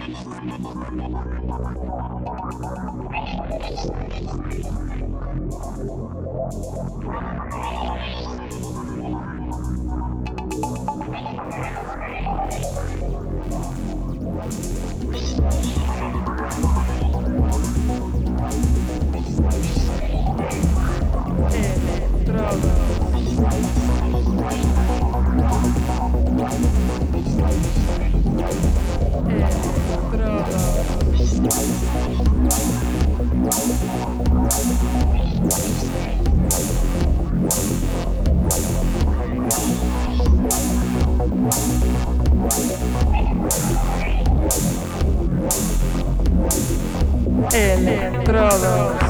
Estrada. Electrodos.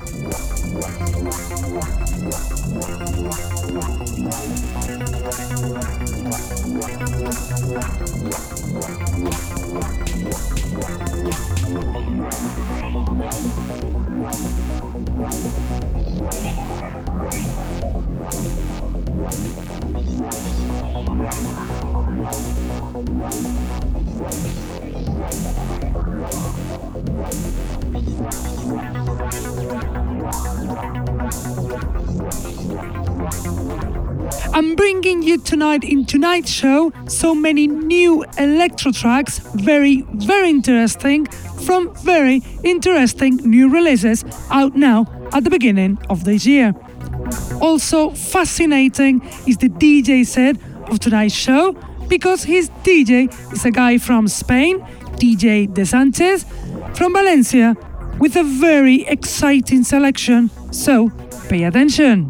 In tonight's show so many new electro tracks, very, very interesting, from very interesting new releases out now at the beginning of this year. Also, fascinating is the DJ set of tonight's show because his DJ is a guy from Spain, DJ De Sanchez, from Valencia, with a very exciting selection, so pay attention.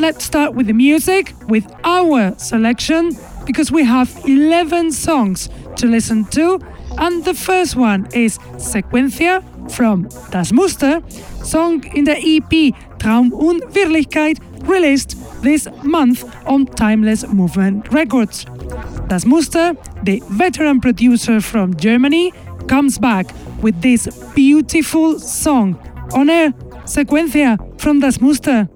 Let's start with the music, with our selection, because we have 11 songs to listen to. And the first one is Sequencia from Das Muster, song in the EP Traum und Wirklichkeit, released this month on Timeless Movement Records. Das Muster, the veteran producer from Germany, comes back with this beautiful song on air, Sequencia from Das Muster.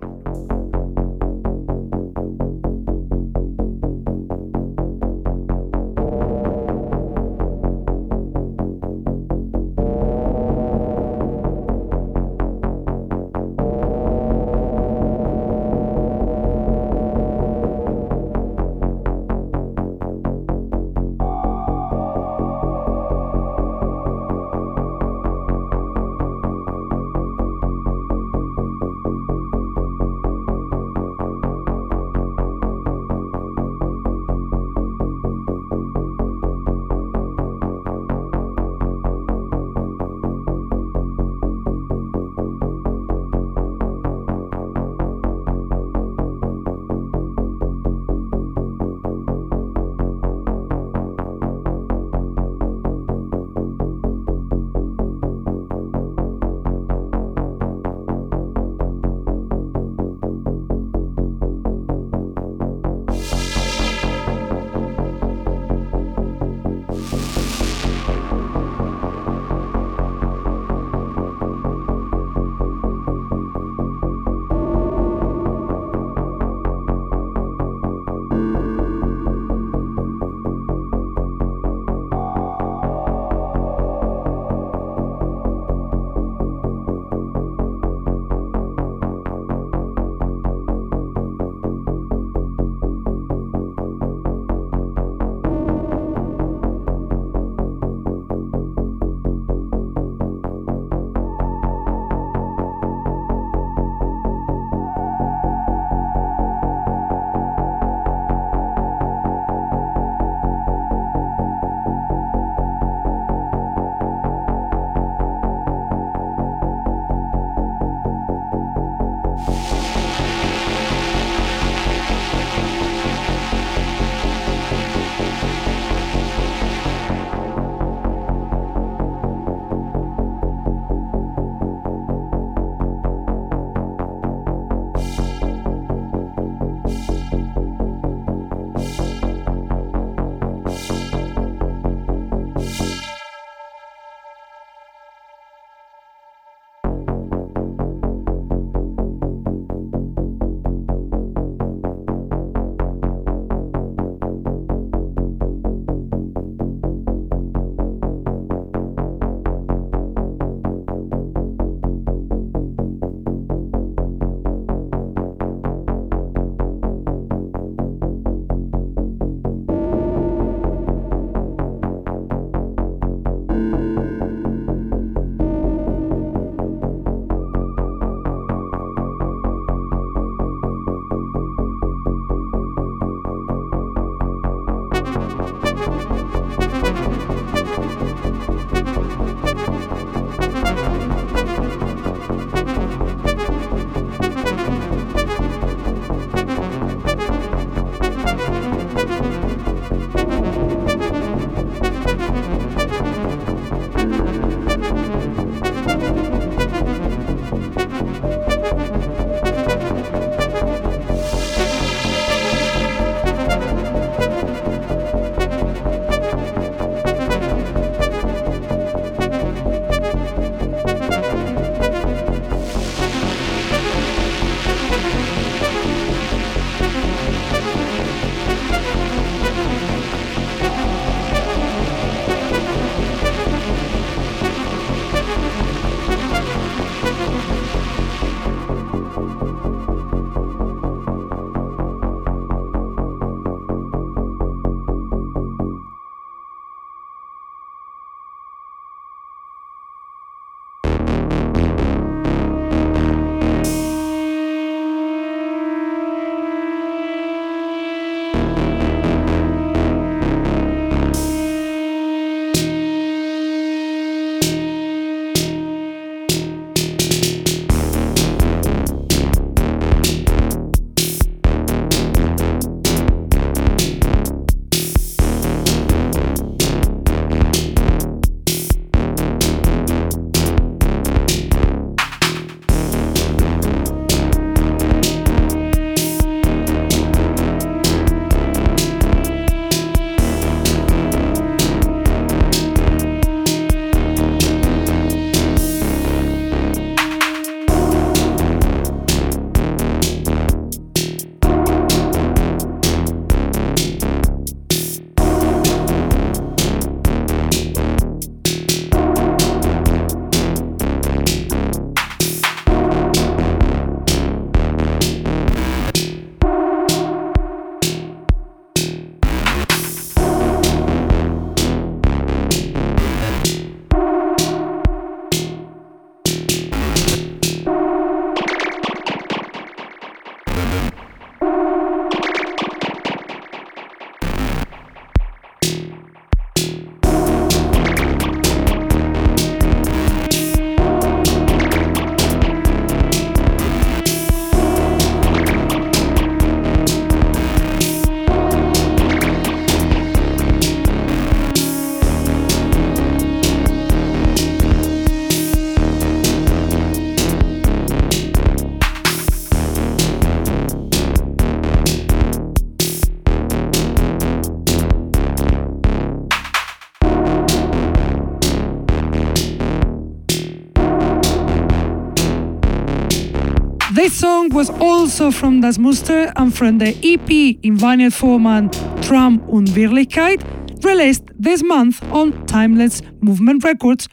Also from Das Muster and from the EP in vinyl format Traum und Wirklichkeit, released this month on Timeless Movement Records,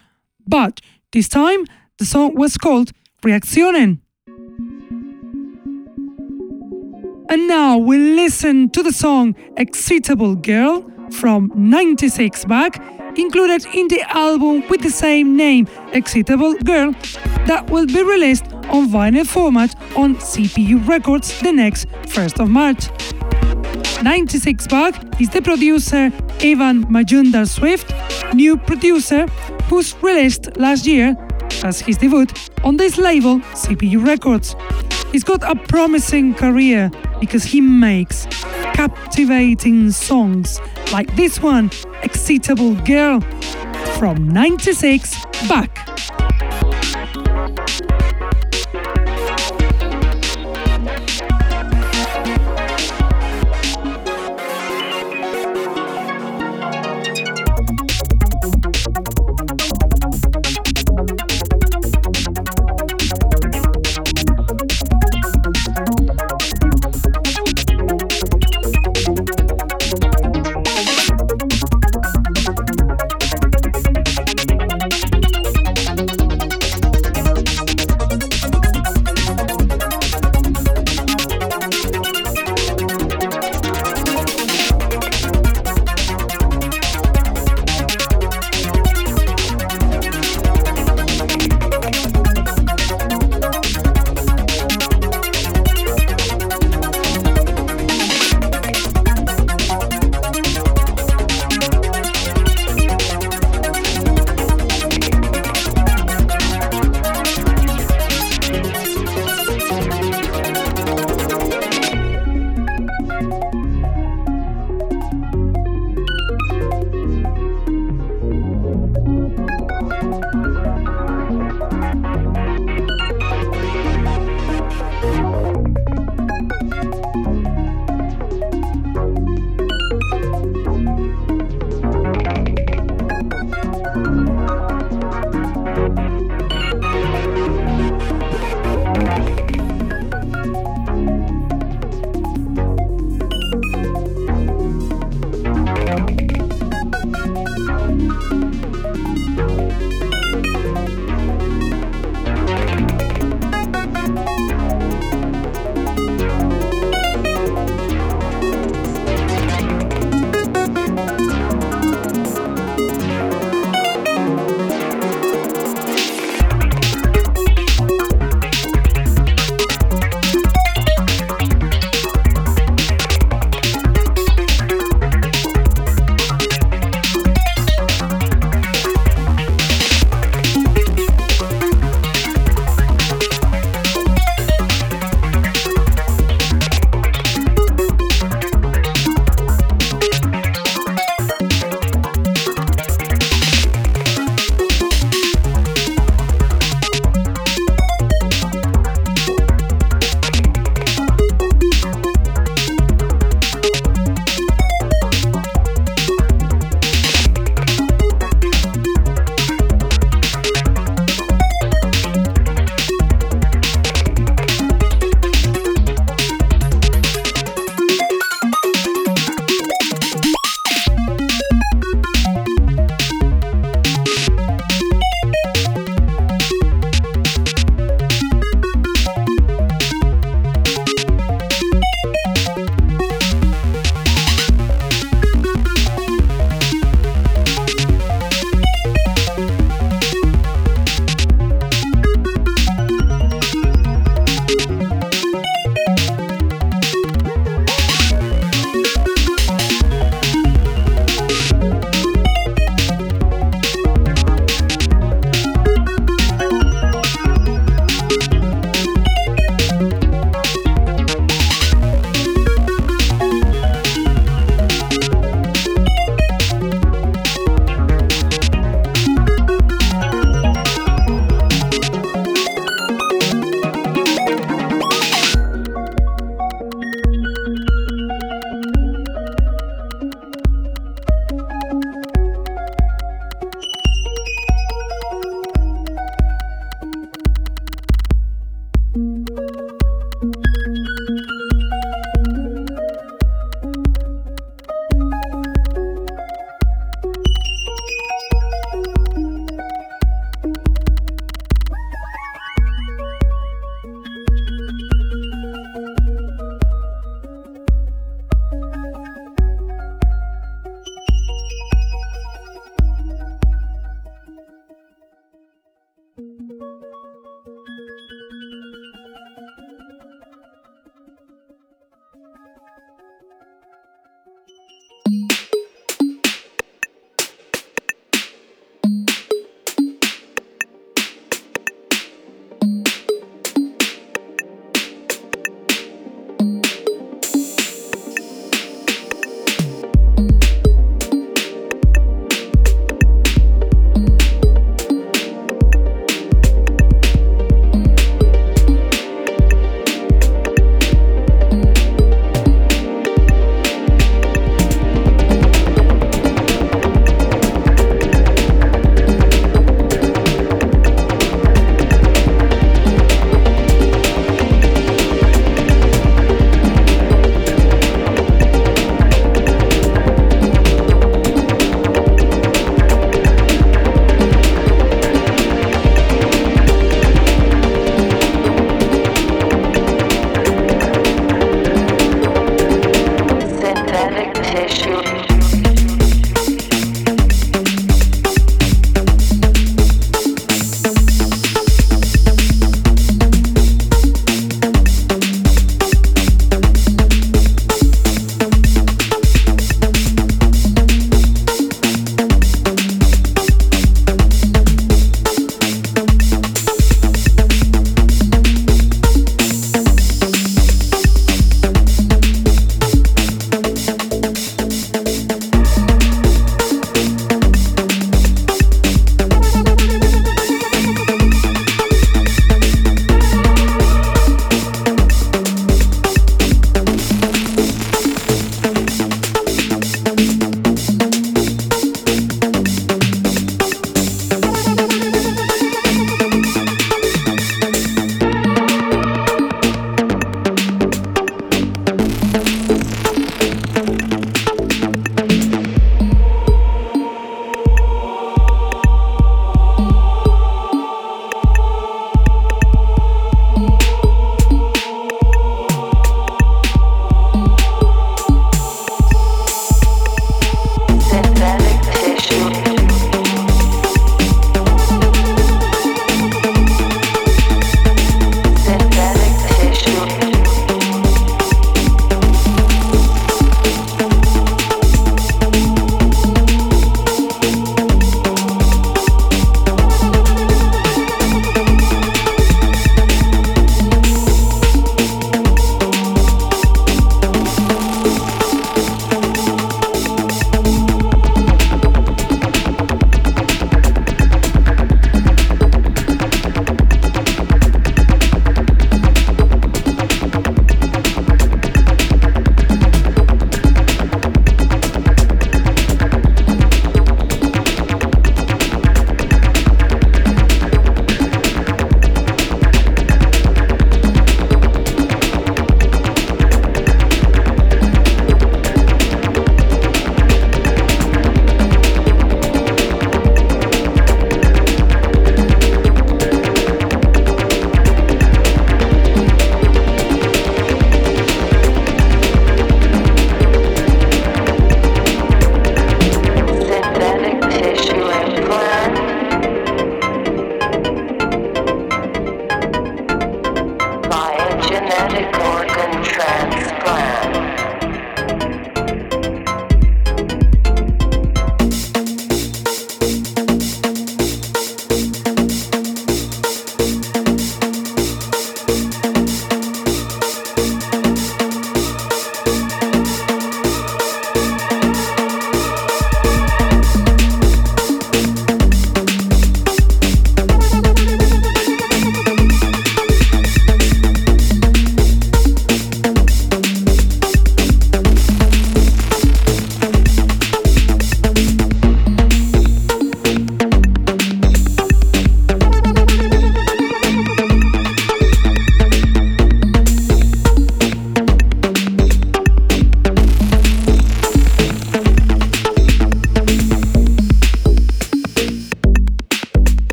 but this time the song was called Reaktionen. And now we listen to the song Excitable Girl from 96 back, included in the album with the same name, Excitable Girl, that will be released on vinyl format on CPU Records the next 1st of March. 96 back is the producer Evan Majumdar Swift, new producer who's released last year as his debut on this label CPU Records. He's got a promising career because he makes captivating songs like this one, Excitable Girl, from 96 back.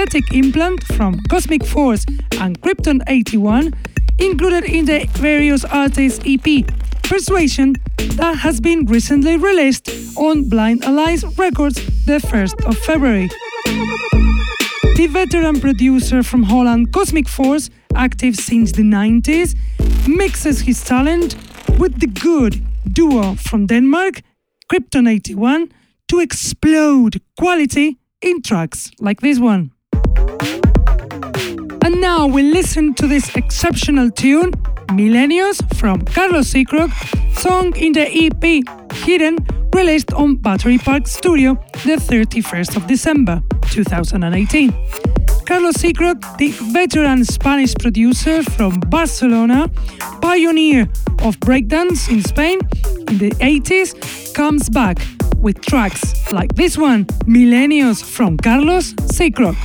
Was Synthetic Implant from Cosmic Force and Krypton 81, included in the various artists EP Persuasion that has been recently released on Blind Allies Records the 1st of February. The veteran producer from Holland, Cosmic Force, active since the 90s, mixes his talent with the good duo from Denmark, Krypton 81, to explode quality in tracks like this one. Now we listen to this exceptional tune Millennials from Carlos Seacrock, song in the EP Hidden, released on Battery Park Studio the 31st of December 2018. Carlos Seacrock, the veteran Spanish producer from Barcelona, pioneer of breakdance in Spain in the 80s, comes back with tracks like this one, Millennials from Carlos Seacrock.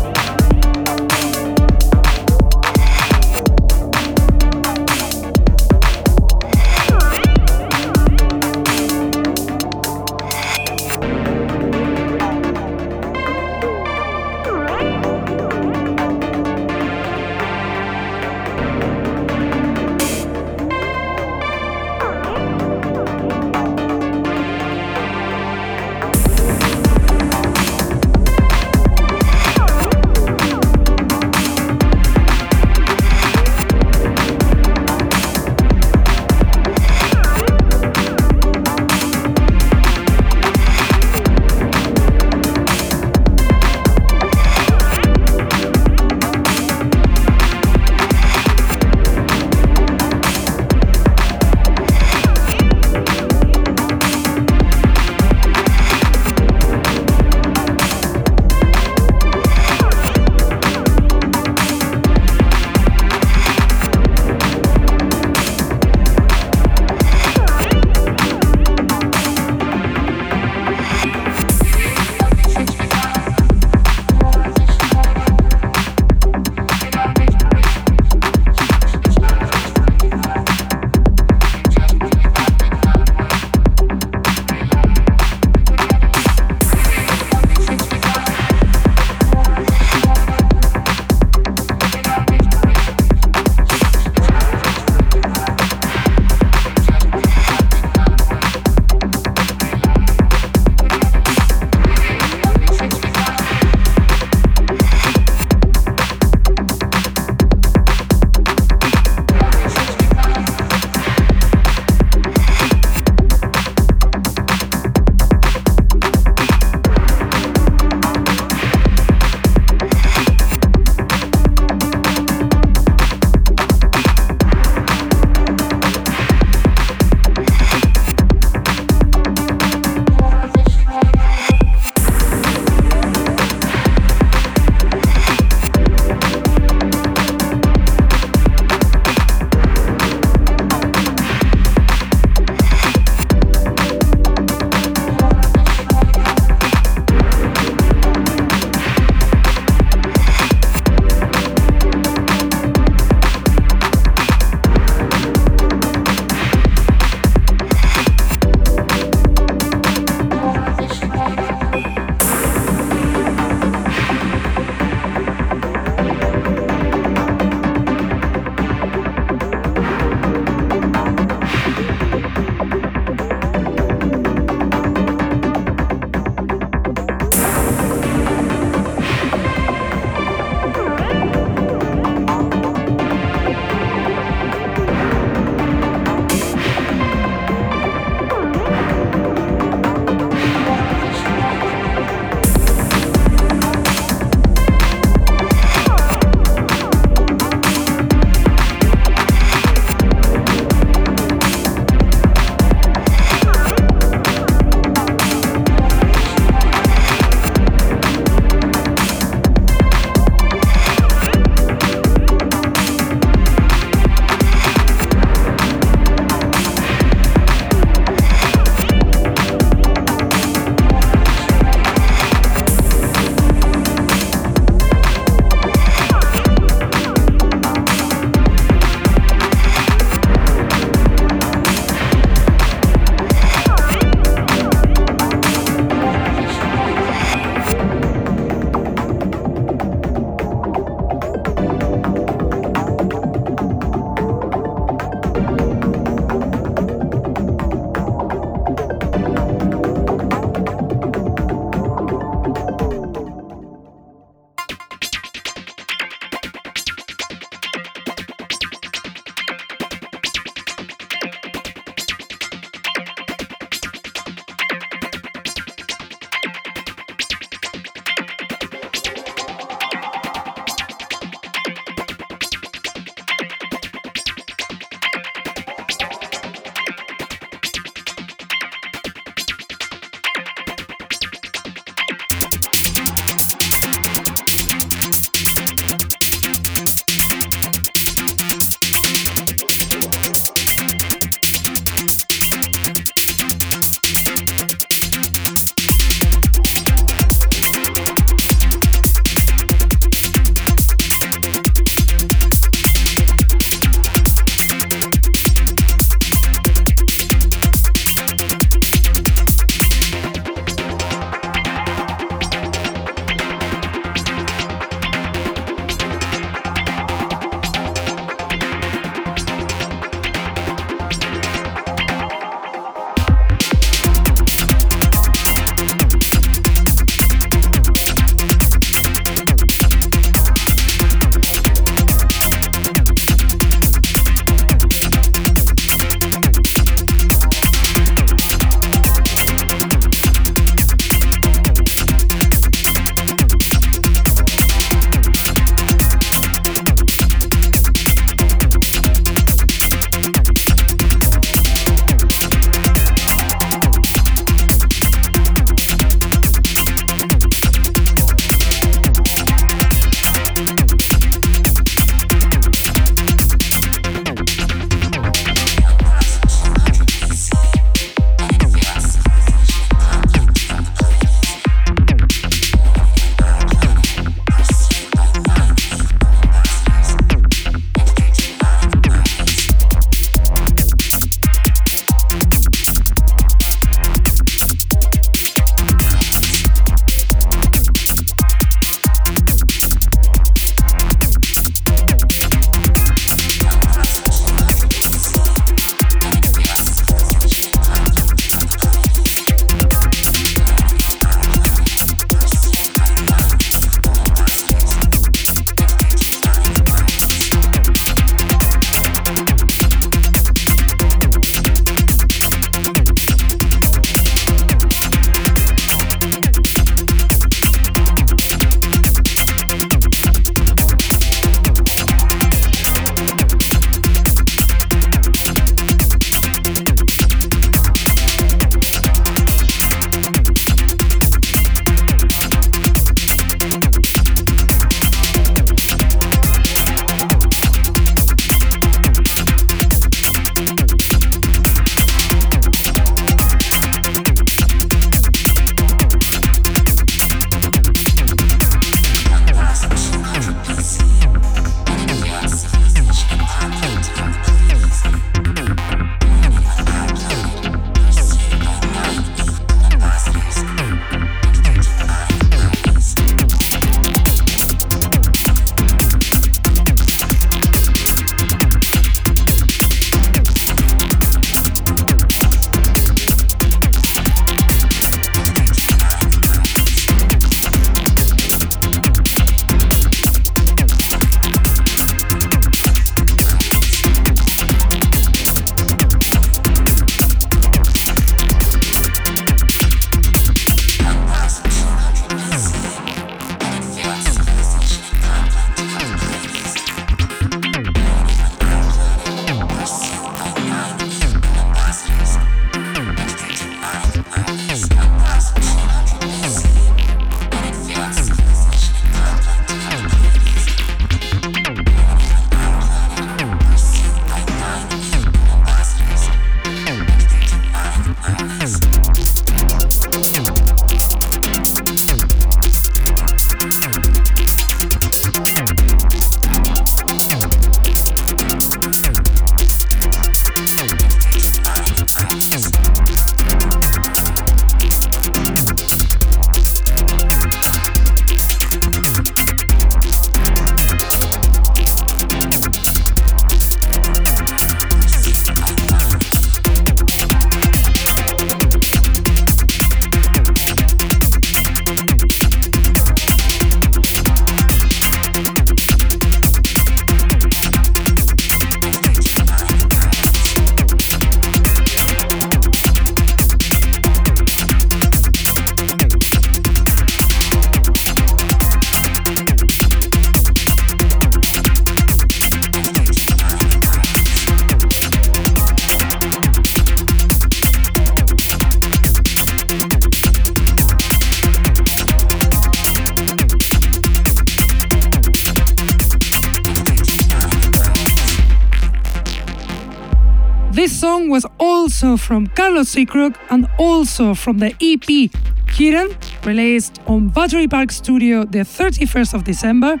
Also from Carlos Seacrook and also from the EP Hidden, released on Battery Park Studio the 31st of December,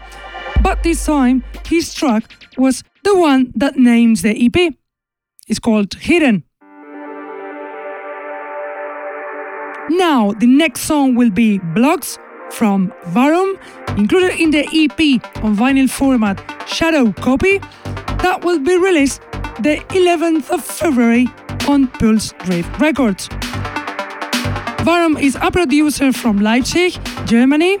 but this time his track was the one that names the EP. It's called Hidden. Now, the next song will be Blocks from Varum, included in the EP on vinyl format Shadow Copy, that will be released the 11th of February on Pulse Drift Records. Varum is a producer from Leipzig, Germany,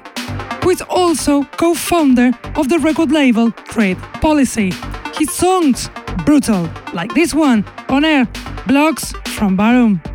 who is also co founder of the record label Trade Policy. His songs, brutal, like this one, on air, Blocks from Varum.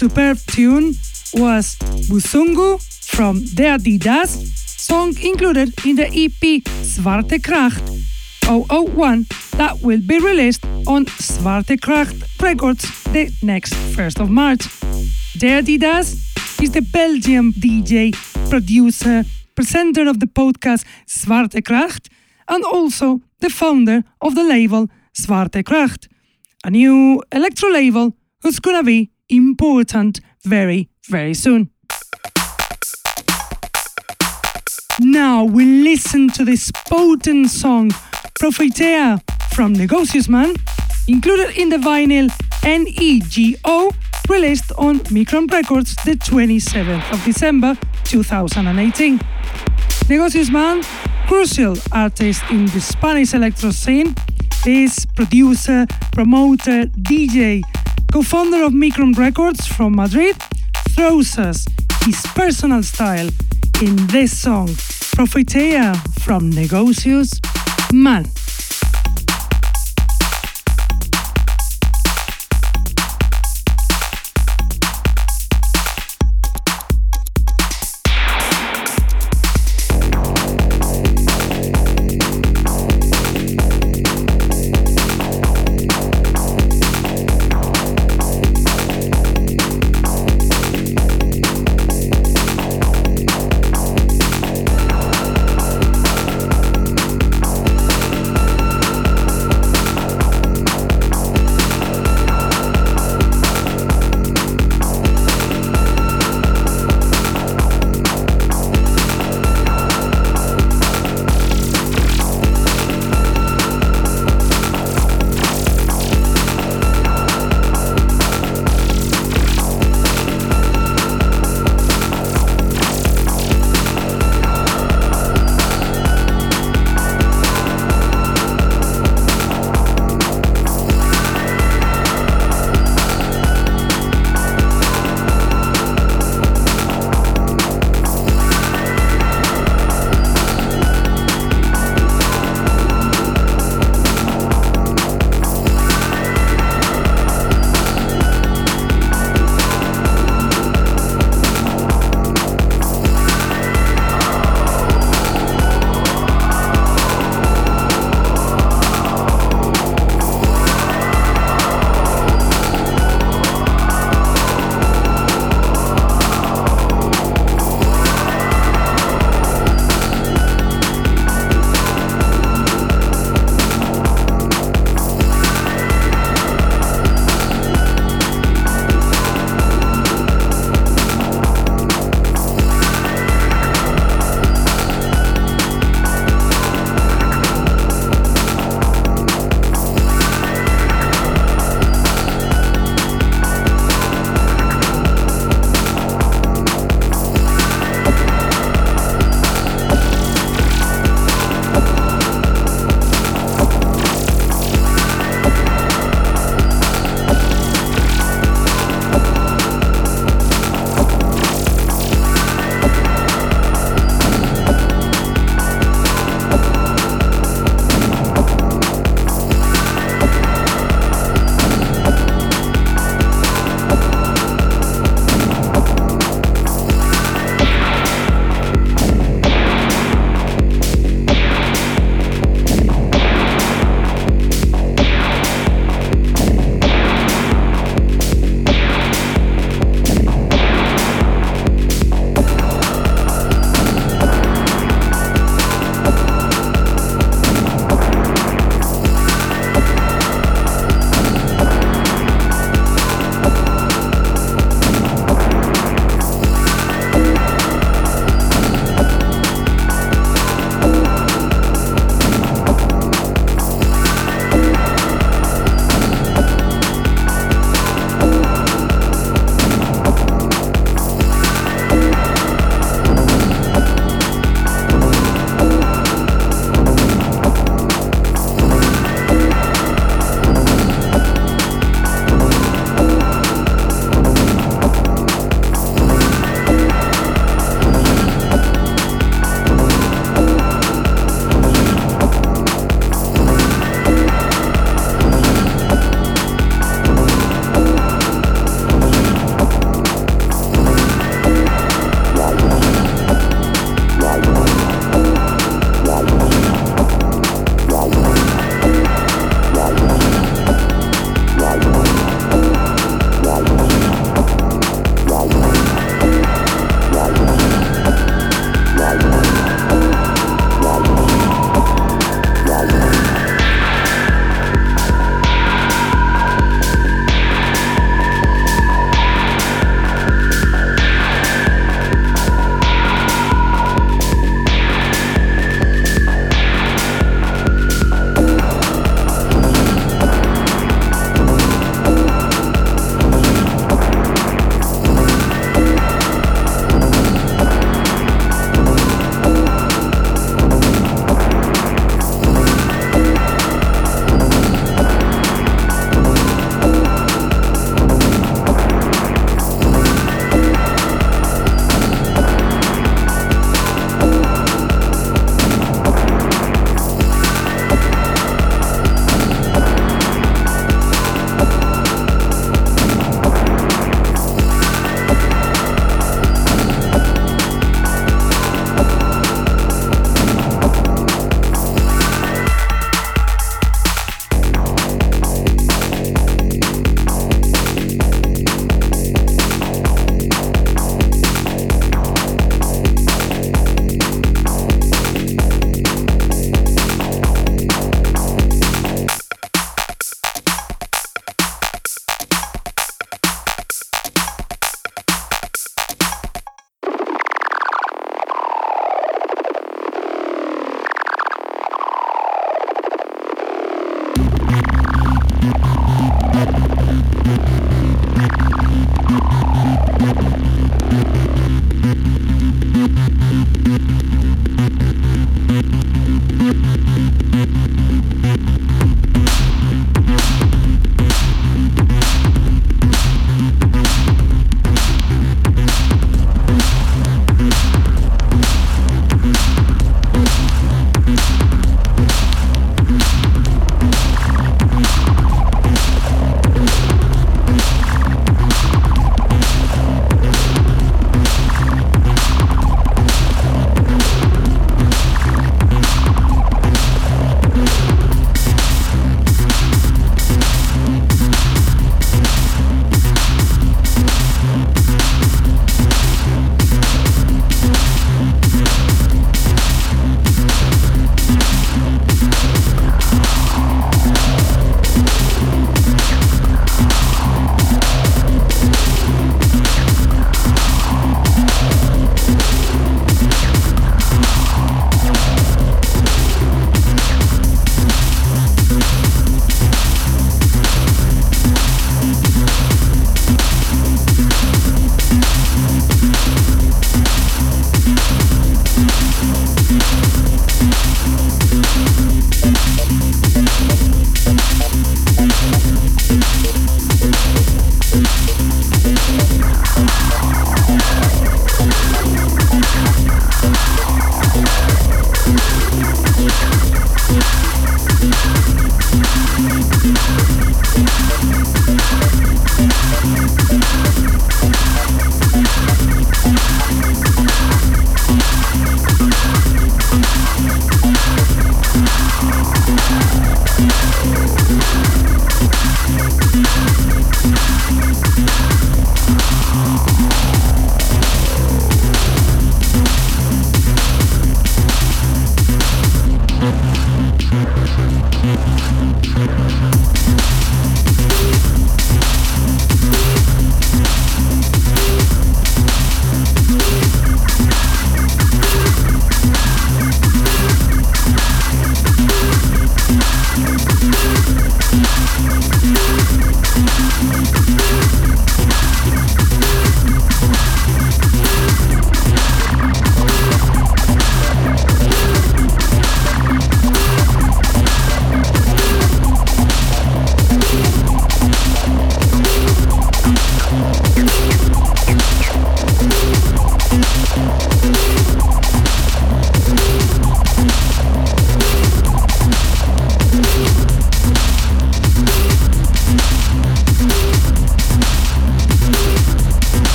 Superb tune was Busungu from the Adidas, song included in the EP Zwaartekracht 001 that will be released on Zwaartekracht Records the next 1st of March. The Adidas is the Belgian DJ, producer, presenter of the podcast Zwaartekracht, and also the founder of the label Zwaartekracht, a new electro label who's gonna be important very, very soon. Now we listen to this potent song, Profetea, from Negocius Man, included in the vinyl NEGO, released on Micron Records the 27th of December 2018. Negocius Man, crucial artist in the Spanish electro scene, is producer, promoter, DJ, co-founder of Micron Records from Madrid, throws us his personal style in this song, Profetea from Negocius Man.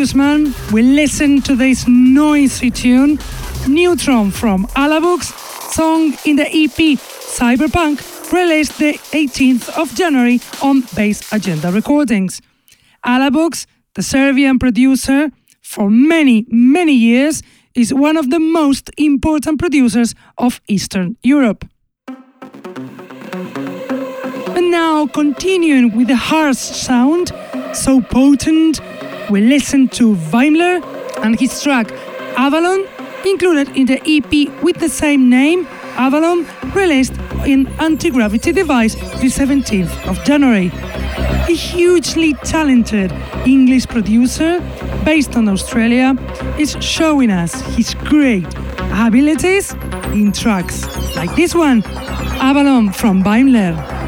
We listen to this noisy tune, Neutron from Alabux, song in the EP Cyberpunk, released the 18th of January on Bass Agenda Recordings. Alabux, the Serbian producer, for many, many years, is one of the most important producers of Eastern Europe. And now, continuing with the harsh sound, so potent, we listen to Weimler and his track Avalon, included in the EP with the same name, Avalon, released in Anti Gravity Device the 17th of January. A hugely talented English producer based on Australia is showing us his great abilities in tracks like this one, Avalon from Weimler.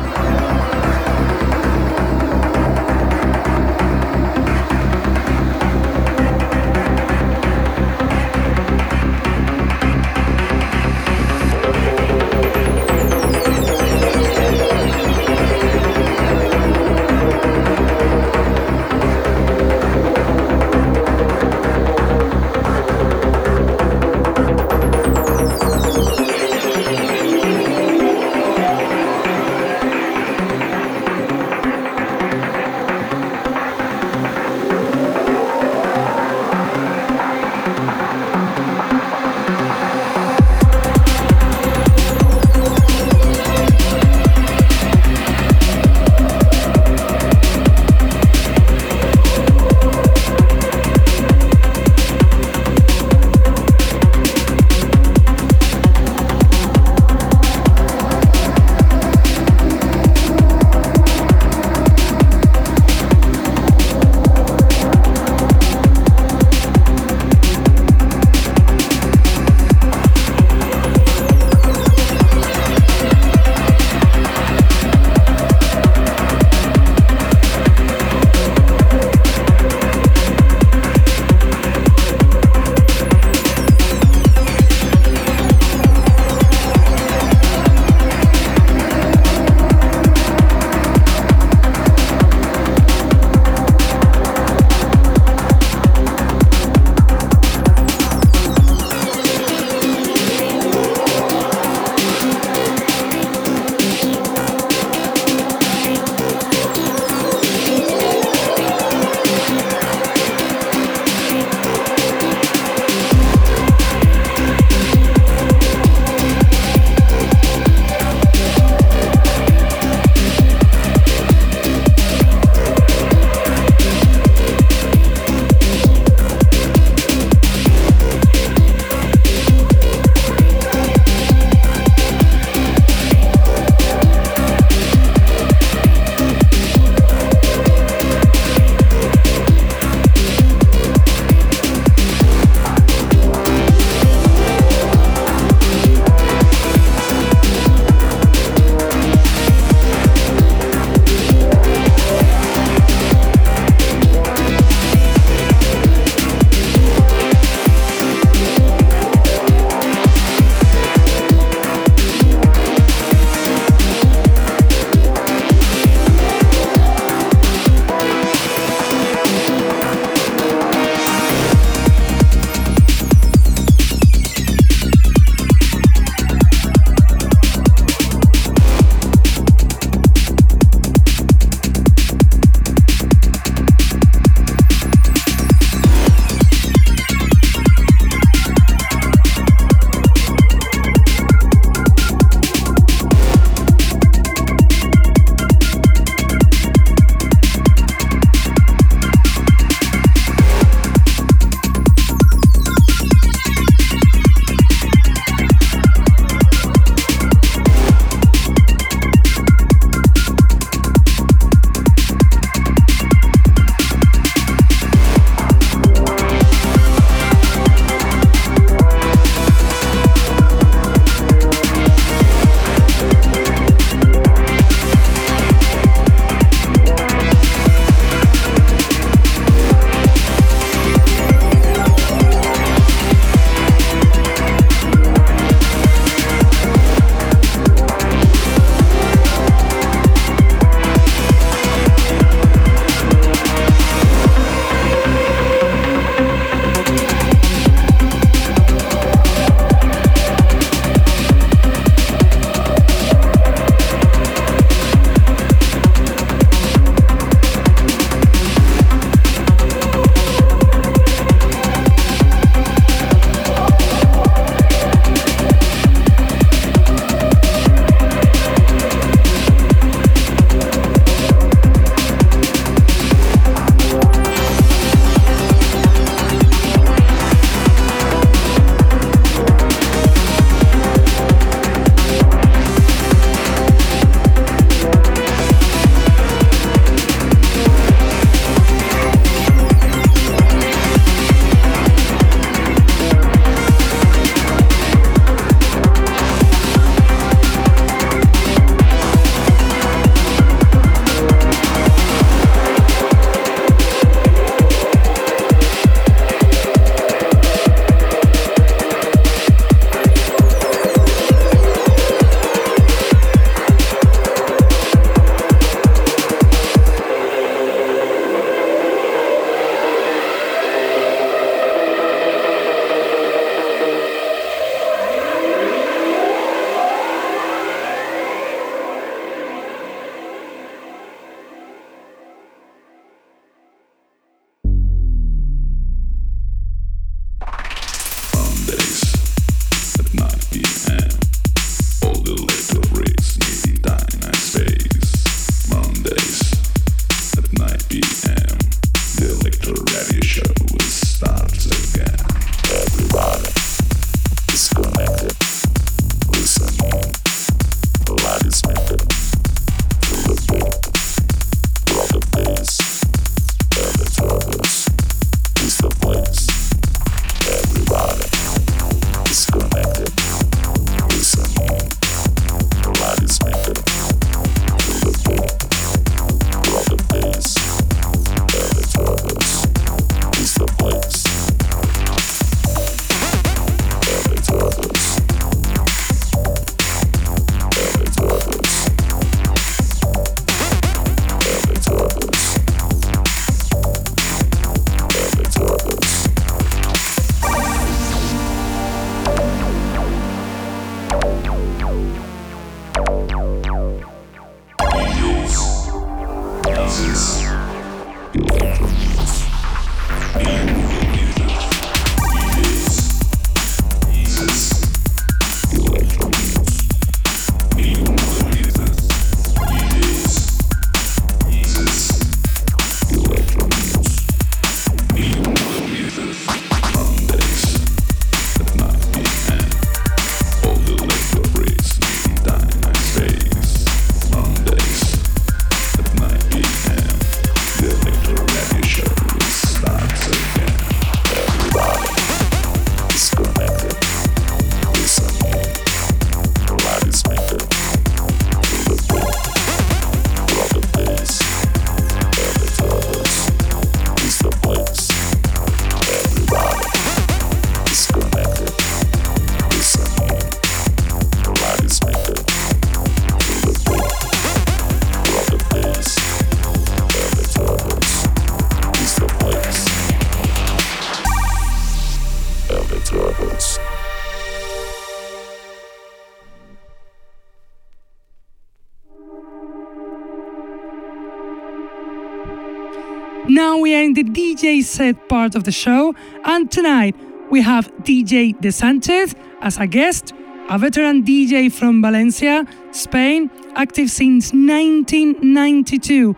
DJ set part of the show, and tonight we have DJ De Sanchez as a guest, a veteran DJ from Valencia, Spain, active since 1992.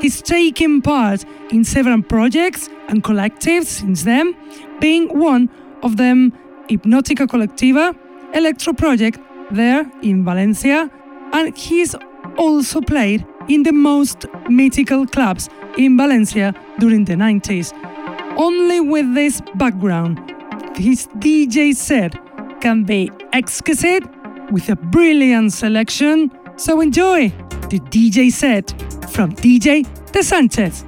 He's taken part in several projects and collectives since then, being one of them Hypnotica Colectiva, Electro Project there in Valencia, and he's also played in the most mythical clubs in Valencia during the 90s. Only with this background, his DJ set can be exquisite with a brilliant selection. So enjoy the DJ set from DJ De Sanchez.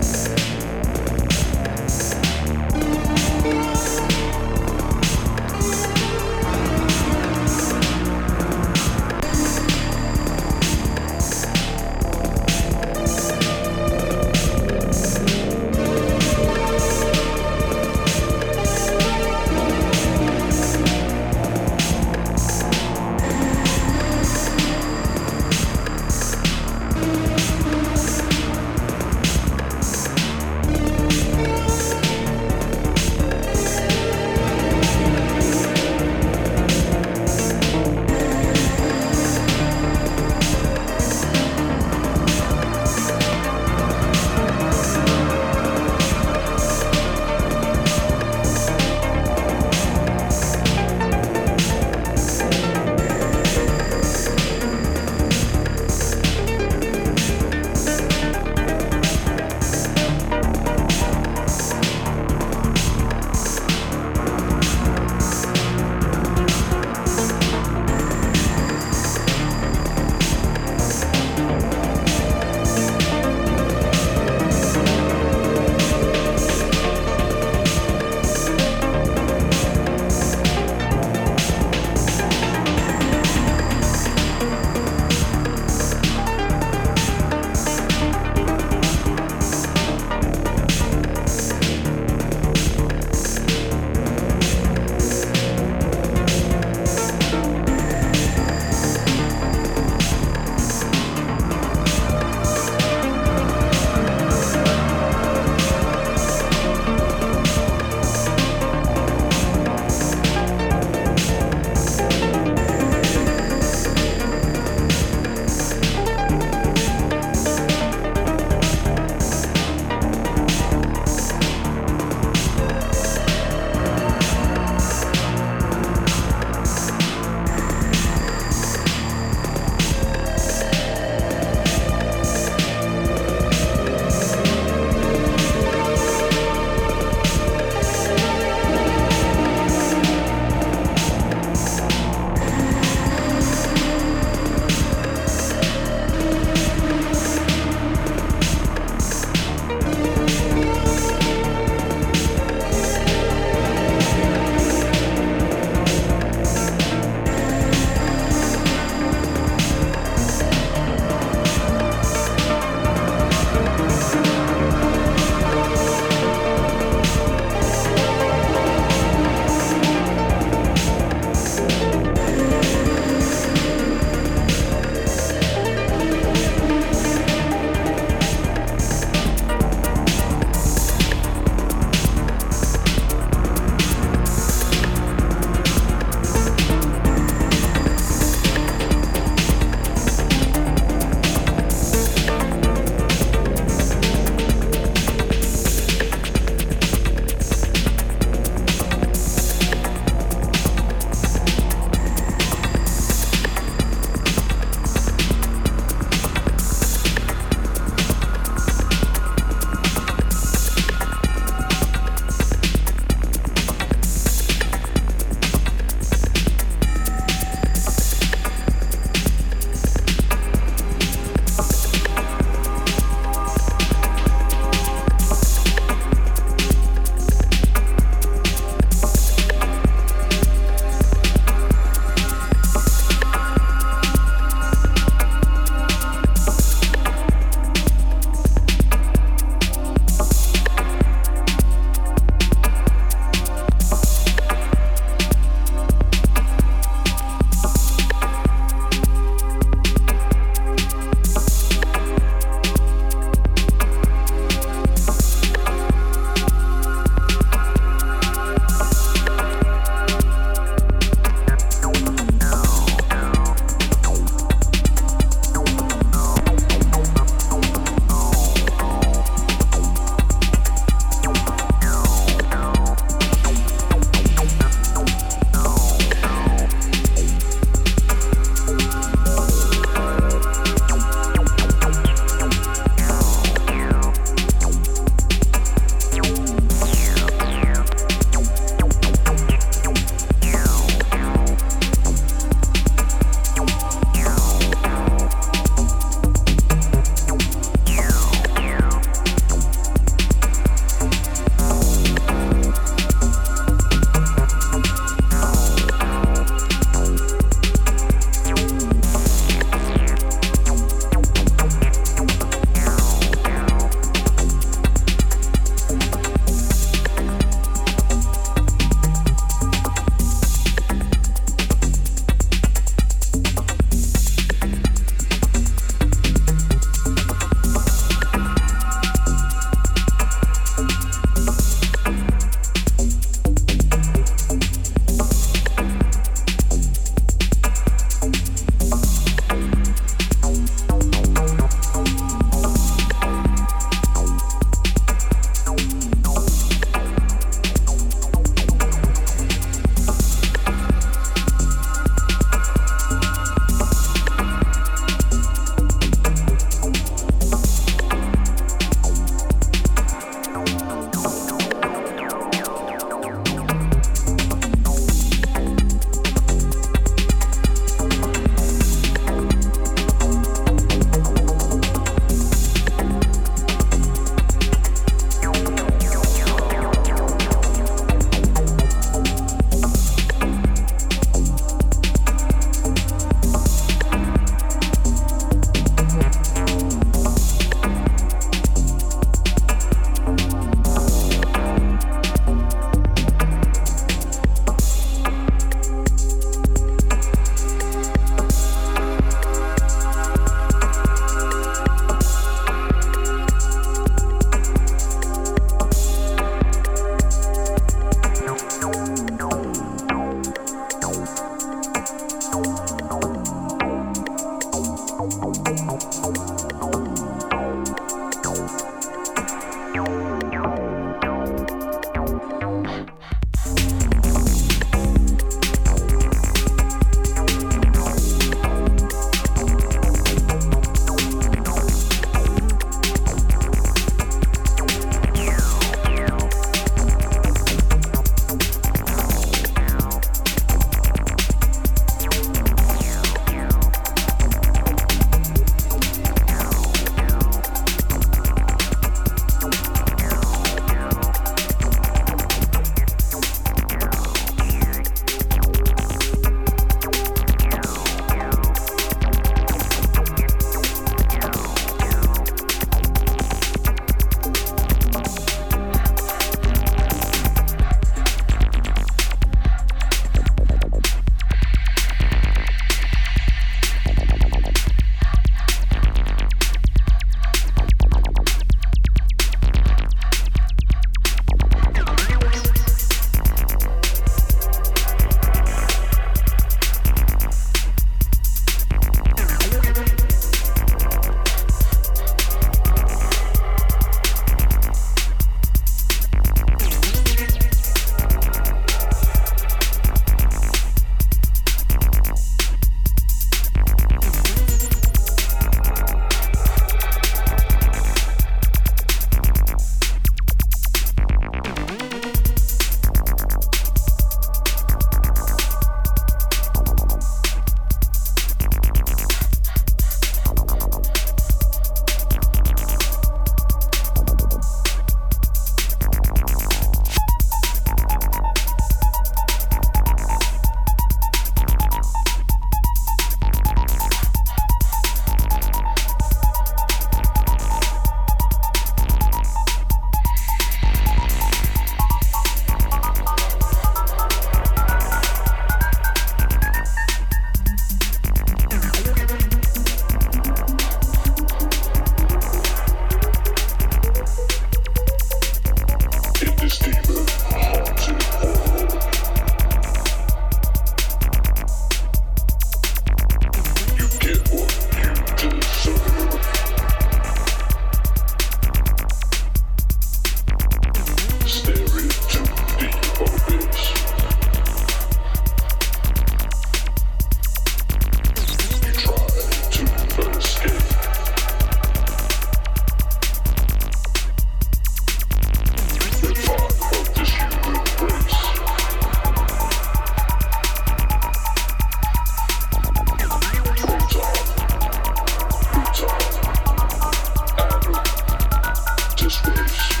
Disgrace.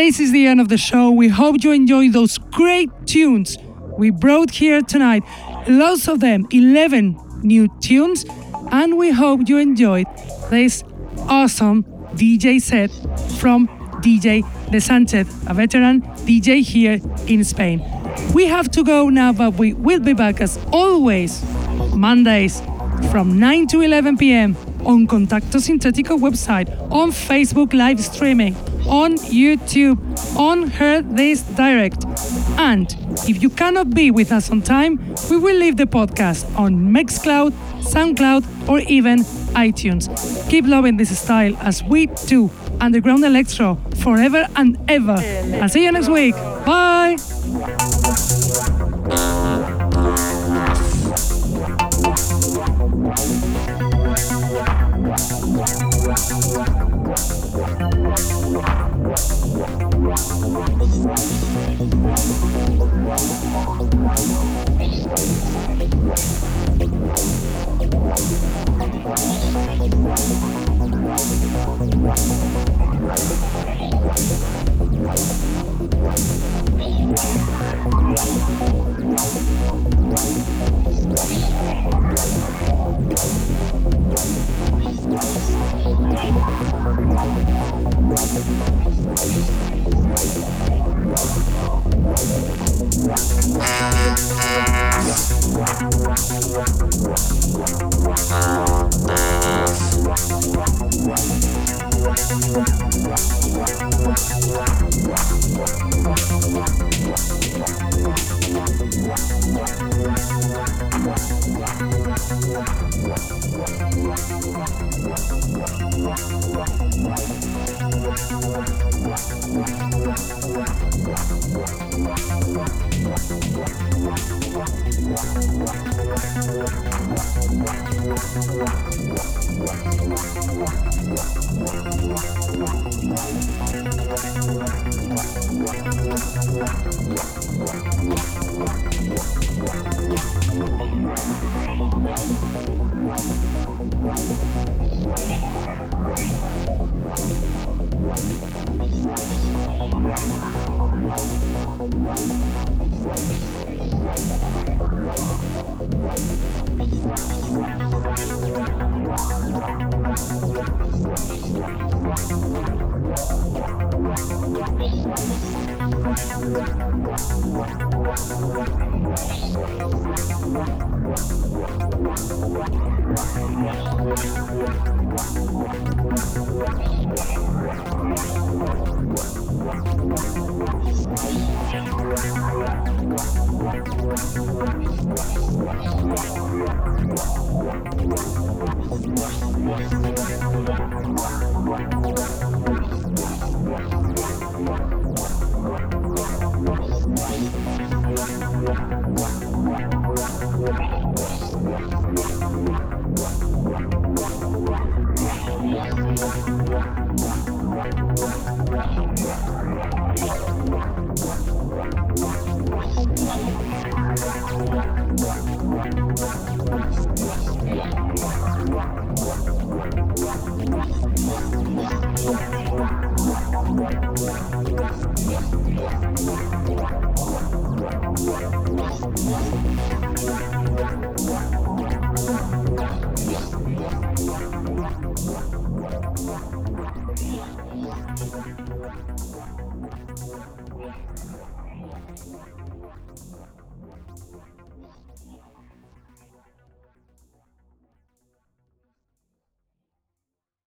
This is the end of the show. We hope you enjoyed those great tunes we brought here tonight. Lots of them, 11 new tunes. And we hope you enjoyed this awesome DJ set from DJ De Sanchez, a veteran DJ here in Spain. We have to go now, but we will be back as always, Mondays from 9 to 11 p.m. on Contacto Sintético website, on Facebook live streaming, on YouTube, on hearthis.at. And if you cannot be with us on time, we will leave the podcast on Mixcloud, SoundCloud, or even iTunes. Keep loving this style as we do Underground Electro forever and ever. I'll see you next week. Bye. Thank